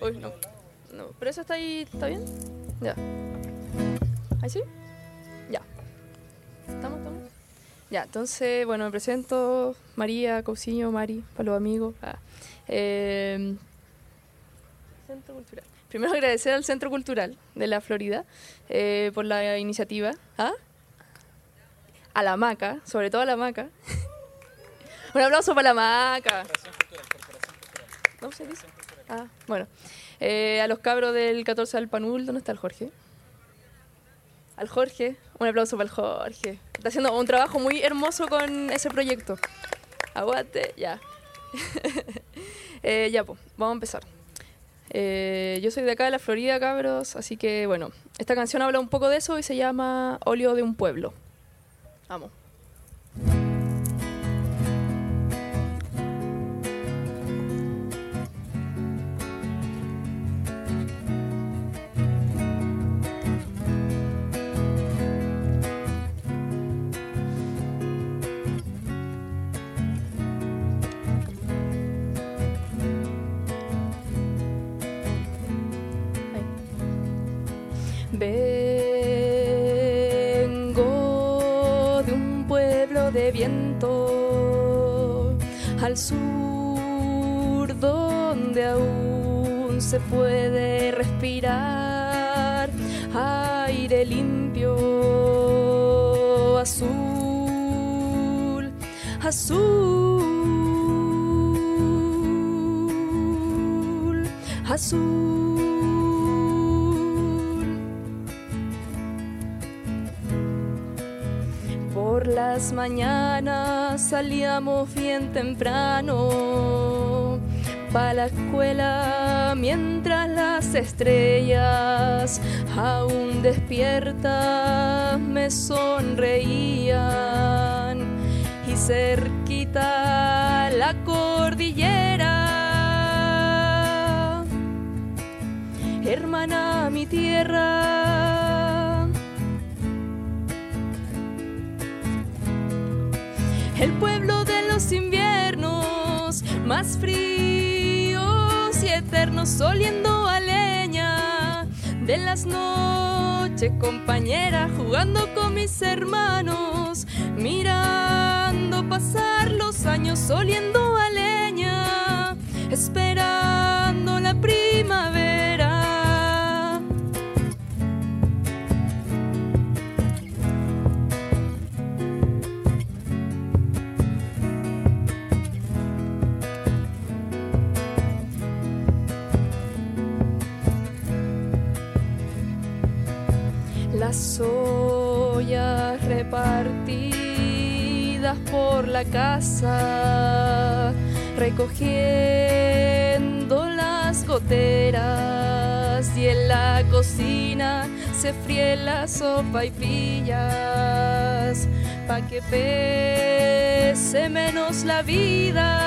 Uy, no. No, pero eso está ahí, ¿está bien? Ya. ¿Ahí sí? Ya. ¿Estamos, estamos? Ya, entonces, bueno, me presento, María, Cousiño, Mari, para los amigos. Ah. Eh, Centro Cultural. Primero agradecer al Centro Cultural de la Florida eh, por la iniciativa. ¿Ah? A la maca, sobre todo a la maca. Un aplauso para la maca. ¿No se dice? Ah, bueno. Eh, a los cabros del 14 al Panul, ¿dónde está el Jorge? Al Jorge, un aplauso para el Jorge. Está haciendo un trabajo muy hermoso con ese proyecto. Aguante, ya. Eh, ya, pues, vamos a empezar. Eh, yo soy de acá de la Florida, cabros, así que bueno, esta canción habla un poco de eso y se llama Óleo de un pueblo. Vamos. Viento al sur donde aún se puede respirar aire limpio, azul, azul, azul. Las mañanas salíamos bien temprano para la escuela mientras las estrellas aún despiertas me sonreían. Y cerquita la cordillera hermana mi tierra el pueblo de los inviernos más fríos y eternos, oliendo a leña de las noches, compañera, jugando con mis hermanos, mirando pasar los años, oliendo a leña, esperando las ollas repartidas por la casa, recogiendo las goteras y en la cocina se fríe la sopa y pillas pa' que pese menos la vida,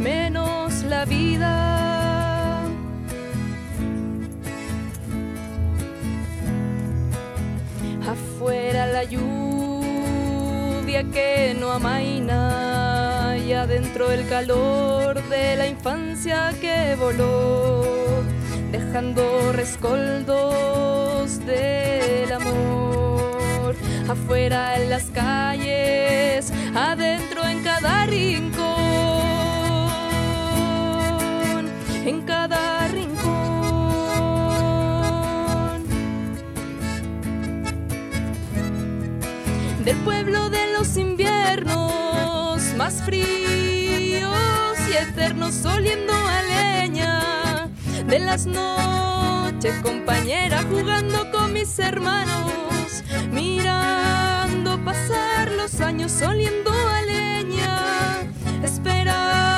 menos la vida. Afuera la lluvia que no amaina y adentro el calor de la infancia que voló, dejando rescoldos del amor. Afuera en las calles, adentro en cada rincón, en cada rincón. Del pueblo de los inviernos más fríos y eternos, oliendo a leña. De las noches, compañera, jugando con mis hermanos, mirando pasar los años, oliendo a leña, esperando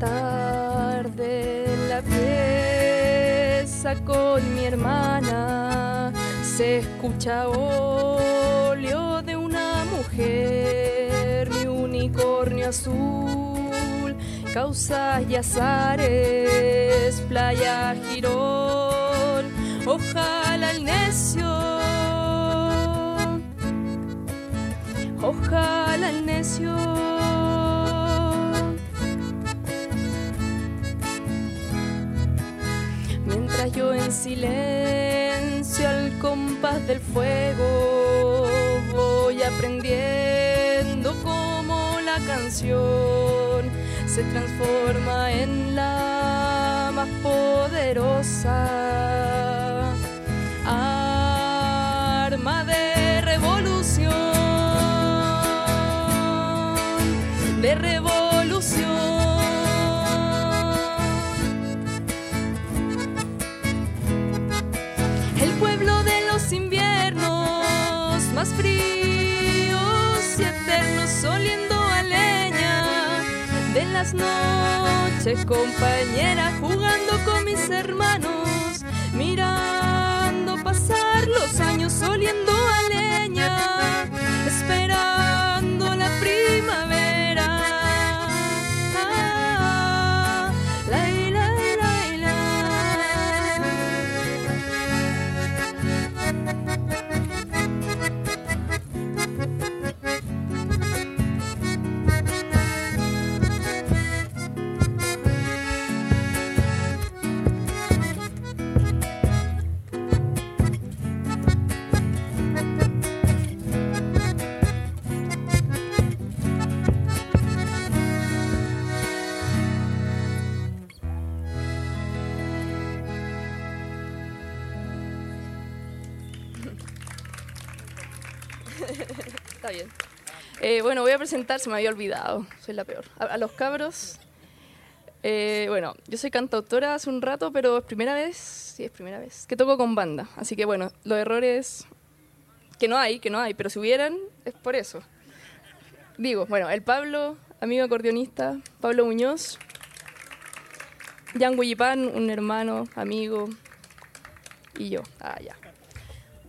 tarde la pieza con mi hermana se escucha óleo de una mujer, mi unicornio azul, causas y azares, playa girón, ojalá el necio, ojalá el necio. Yo en silencio al compás del fuego. Voy aprendiendo cómo la canción se transforma en la más poderosa y eternos oliendo a leña. De las noches compañera jugando con mis hermanos mirando pasar los años oliendo a leña bueno, voy a presentar, se me había olvidado, soy la peor. A, los cabros. Eh, bueno, yo soy cantautora hace un rato, pero es primera vez, sí, es primera vez, que toco con banda. Así que bueno, los errores que no hay, que no hay, pero si hubieran, es por eso. Digo, bueno, el Pablo, amigo acordeonista, Pablo Muñoz. Jan Guyipan, un hermano, amigo, y yo. Ah, ya.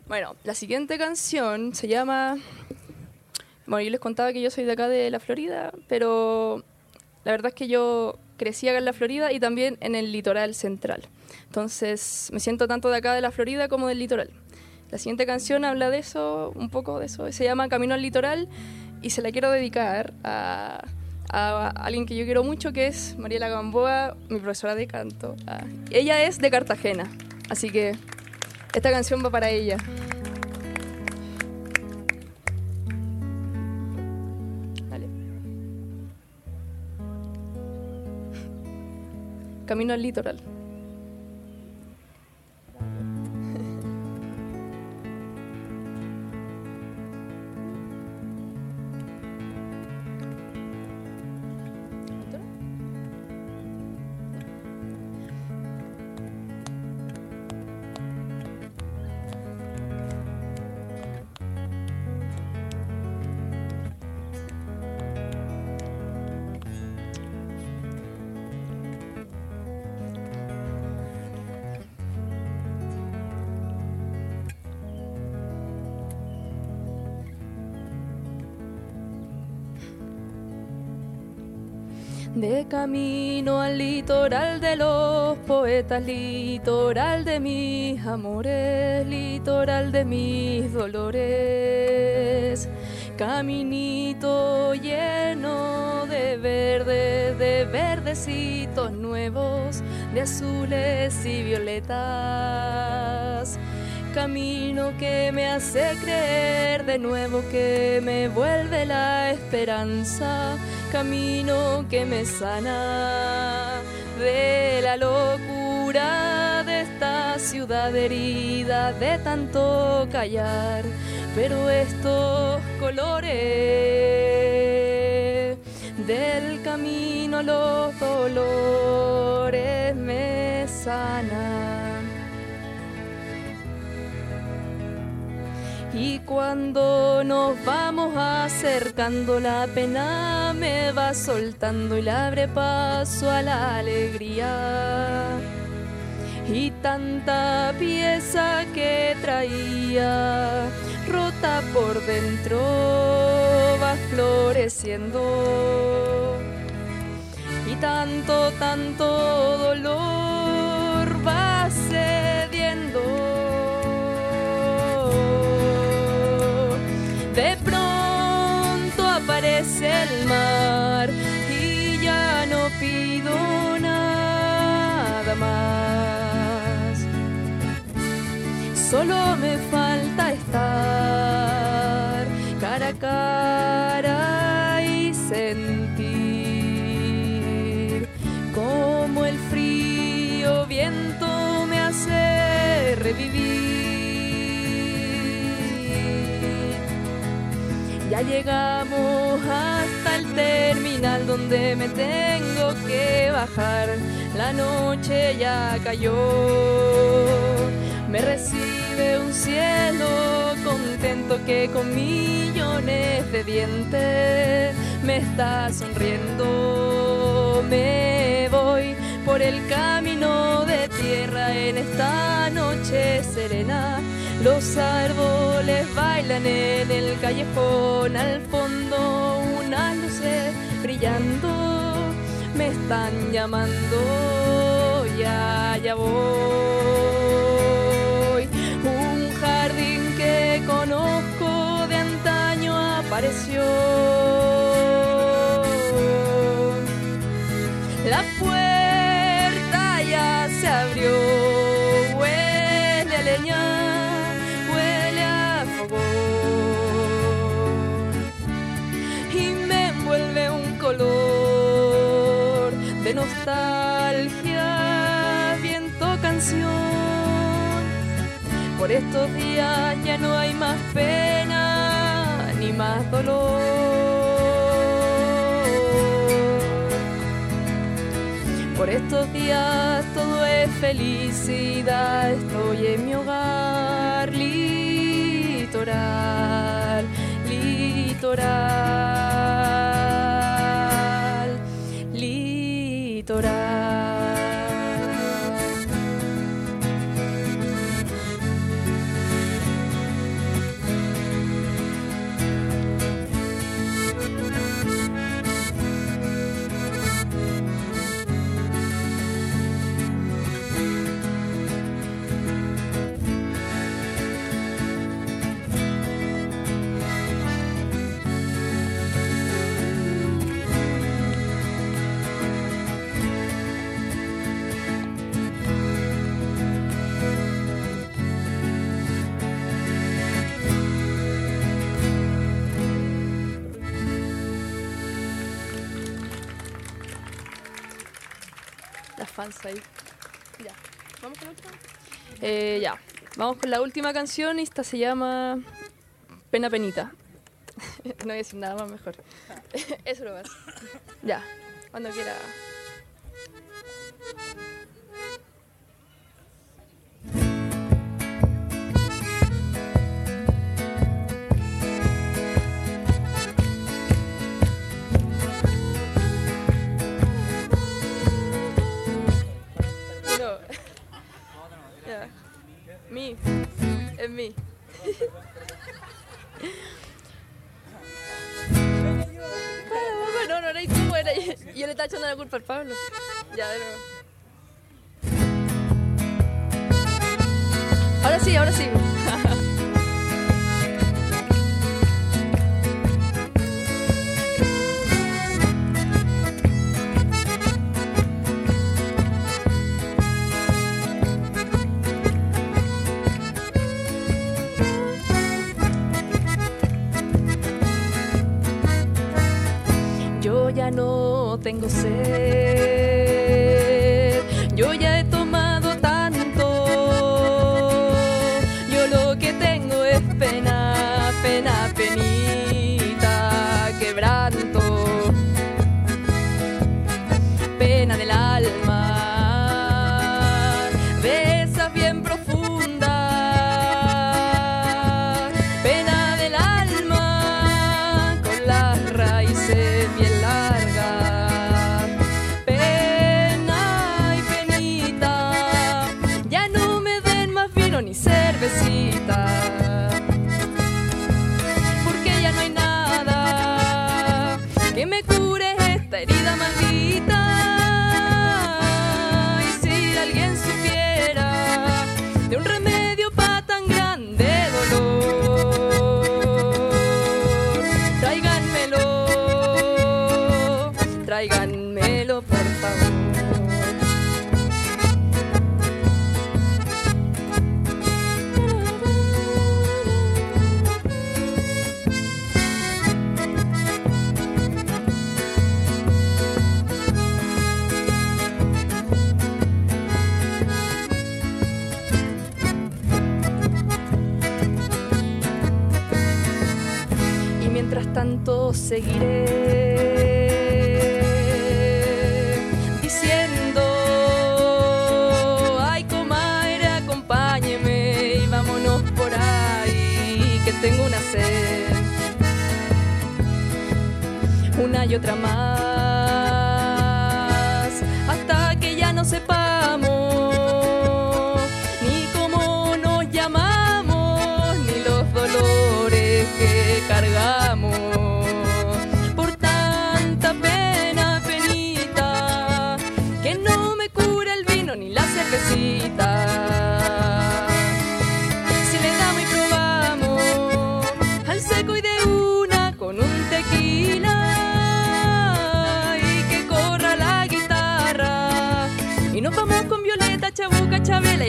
Bueno, la siguiente canción se llama... Bueno, yo les contaba que yo soy de acá de la Florida, pero la verdad es que yo crecí acá en la Florida y también en el litoral central. Entonces me siento tanto de acá de la Florida como del litoral. La siguiente canción habla de eso, un poco de eso. Se llama Camino al Litoral y se la quiero dedicar a, alguien que yo quiero mucho, que es Mariela Gamboa, mi profesora de canto. Ah, ella es de Cartagena, así que esta canción va para ella. Camino al litoral. De camino al litoral de los poetas, litoral de mis amores, litoral de mis dolores. Caminito lleno de verde, de verdecitos nuevos, de azules y violetas camino que me hace creer de nuevo que me vuelve la esperanza, camino que me sana de la locura de esta ciudad herida de tanto callar, pero estos colores del camino los dolores me sanan. Cuando nos vamos acercando la pena me va soltando y le abre paso a la alegría. Y tanta pieza que traía, rota por dentro, va floreciendo. Y tanto, tanto dolor Solo me falta estar cara a cara y sentir como el frío viento me hace revivir. Ya llegamos hasta el terminal donde me tengo que bajar. La noche ya cayó. Me recibe cielo contento que con millones de dientes me está sonriendo. Me voy por el camino de tierra en esta noche serena. Los árboles bailan en el callejón, al fondo unas luces brillando me están llamando, ya, ya voy. La puerta ya se abrió, huele a leña, huele a fogón y me envuelve un color de nostalgia, viento canción. Por estos días ya no hay más pena más dolor. Por estos días todo es felicidad, estoy en mi hogar litoral, Ya. ¿Vamos con la última? Eh, ya. Vamos con la última canción y esta se llama Pena Penita. no voy a decir nada más mejor. Eso lo vas. Ya. Cuando quiera. La tráiganmelo por favor. seguiré una y otra más hasta que ya no sepamos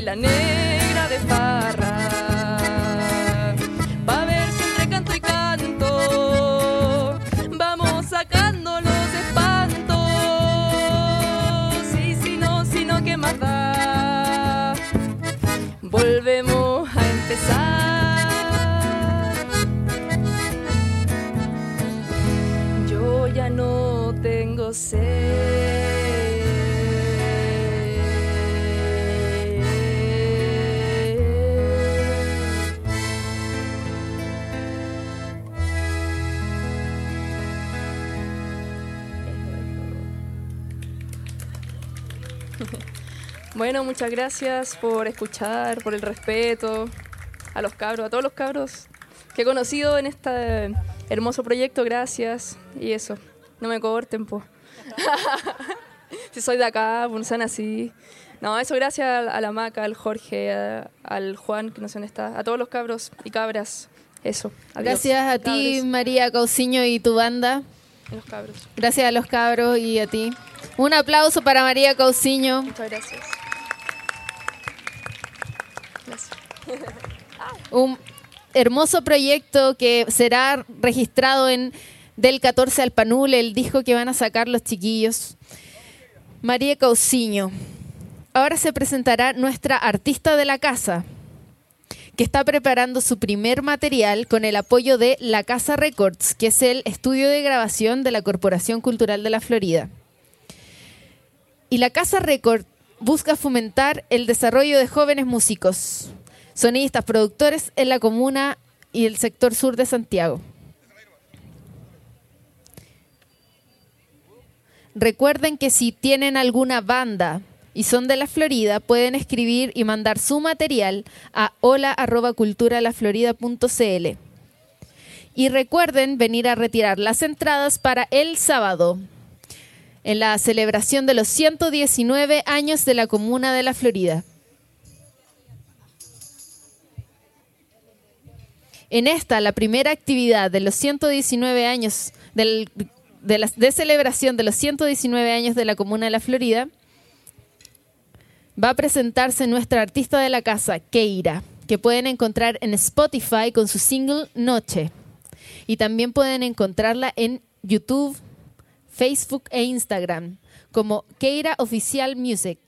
la negra de farra Bueno, muchas gracias por escuchar, por el respeto, a los cabros, a todos los cabros que he conocido en este hermoso proyecto, gracias. Y eso, no me corten, po. si soy de acá, pues sean así. No, eso gracias a la Maca, al Jorge, a- al Juan, que no sé dónde está, a todos los cabros y cabras. Eso. adiós. Gracias a ti, Cabros, María Cauciño y tu banda. los cabros. Gracias a los cabros y a ti. Un aplauso para María Cauciño. Muchas. Gracias. Un hermoso proyecto que será registrado en Del 14 al Panul, el disco que van a sacar los chiquillos. María Cauciño. Ahora se presentará nuestra artista de la casa, que está preparando su primer material con el apoyo de La Casa Records, que es el estudio de grabación de la Corporación Cultural de la Florida. Y La Casa Record busca fomentar el desarrollo de jóvenes músicos, sonidistas, productores en la comuna y el sector sur de Santiago. Recuerden que si tienen alguna banda y son de la Florida, pueden escribir y mandar su material a hola@culturalaflorida.cl. Y recuerden venir a retirar las entradas para el sábado en la celebración de los 119 años de la Comuna de la Florida. En esta, la primera actividad de los 119 años de celebración de los 119 años de la Comuna de la Florida, va a presentarse nuestra artista de la casa, Keira, que pueden encontrar en Spotify con su single Noche. Y también pueden encontrarla en YouTube, Facebook e Instagram como Keira Oficial Music.